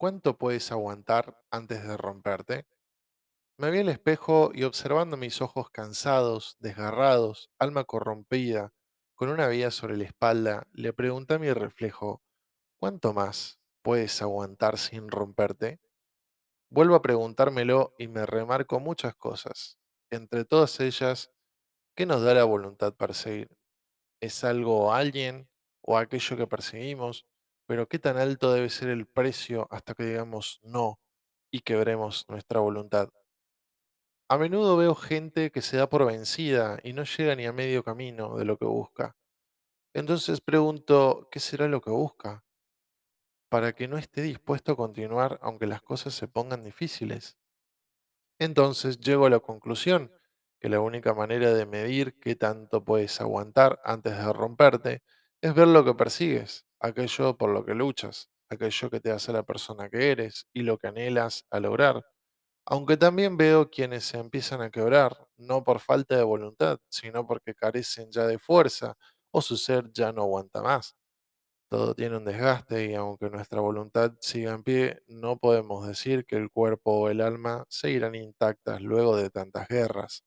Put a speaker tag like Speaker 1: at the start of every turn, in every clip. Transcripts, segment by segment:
Speaker 1: ¿Cuánto puedes aguantar antes de romperte? Me vi al espejo y observando mis ojos cansados, desgarrados, alma corrompida, con una vía sobre la espalda, le pregunté a mi reflejo, ¿cuánto más puedes aguantar sin romperte? Vuelvo a preguntármelo y me remarco muchas cosas. Entre todas ellas, ¿qué nos da la voluntad para seguir? ¿Es algo o alguien o aquello que perseguimos? Pero ¿qué tan alto debe ser el precio hasta que digamos no y quebremos nuestra voluntad? A menudo veo gente que se da por vencida y no llega ni a medio camino de lo que busca. Entonces pregunto, ¿qué será lo que busca? Para que no esté dispuesto a continuar aunque las cosas se pongan difíciles. Entonces llego a la conclusión que la única manera de medir qué tanto puedes aguantar antes de romperte es ver lo que persigues, aquello por lo que luchas, aquello que te hace la persona que eres y lo que anhelas a lograr. Aunque también veo quienes se empiezan a quebrar, no por falta de voluntad, sino porque carecen ya de fuerza o su ser ya no aguanta más. Todo tiene un desgaste y aunque nuestra voluntad siga en pie, no podemos decir que el cuerpo o el alma seguirán intactas luego de tantas guerras.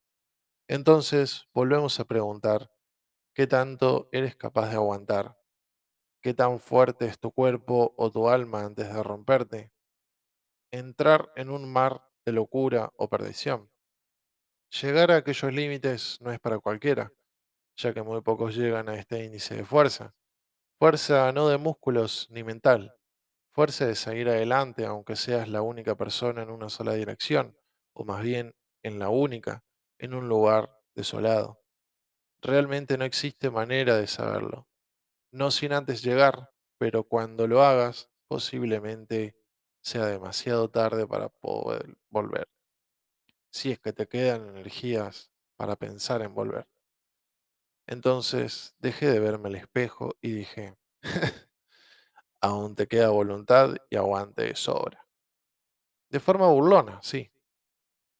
Speaker 1: Entonces, volvemos a preguntar, ¿qué tanto eres capaz de aguantar? ¿Qué tan fuerte es tu cuerpo o tu alma antes de romperte? Entrar en un mar de locura o perdición. Llegar a aquellos límites no es para cualquiera, ya que muy pocos llegan a este índice de fuerza. Fuerza no de músculos ni mental, fuerza de seguir adelante aunque seas la única persona en una sola dirección, o más bien en la única, en un lugar desolado. Realmente no existe manera de saberlo, no sin antes llegar, pero cuando lo hagas, posiblemente sea demasiado tarde para poder volver, si es que te quedan energías para pensar en volver. Entonces dejé de verme al espejo y dije, aún te queda voluntad y aguante de sobra. De forma burlona, sí,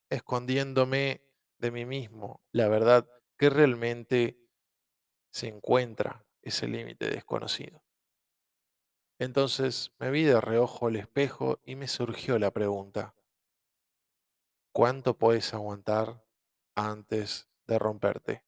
Speaker 1: escondiéndome de mí mismo la verdad que realmente se encuentra ese límite desconocido. Entonces me vi de reojo al espejo y me surgió la pregunta, ¿cuánto puedes aguantar antes de romperte?